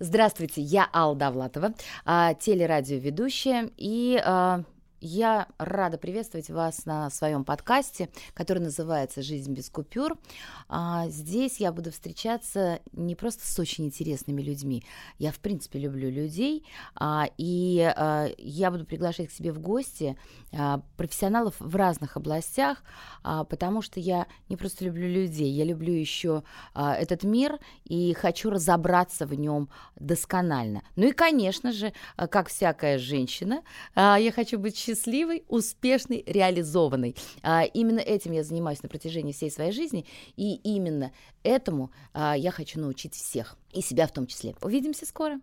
Здравствуйте, я Алла Довлатова, а, телерадиоведущая, и а, я рада приветствовать вас на своем подкасте, который называется «Жизнь без купюр». А, здесь я буду встречаться не просто с очень интересными людьми. Я, в принципе, люблю людей, а, и а, я буду приглашать к себе в гости профессионалов в разных областях, потому что я не просто люблю людей, я люблю еще этот мир и хочу разобраться в нем досконально. Ну и, конечно же, как всякая женщина, я хочу быть счастливой, успешной, реализованной. А, именно этим я занимаюсь на протяжении всей своей жизни, и именно этому а, я хочу научить всех, и себя в том числе. Увидимся скоро!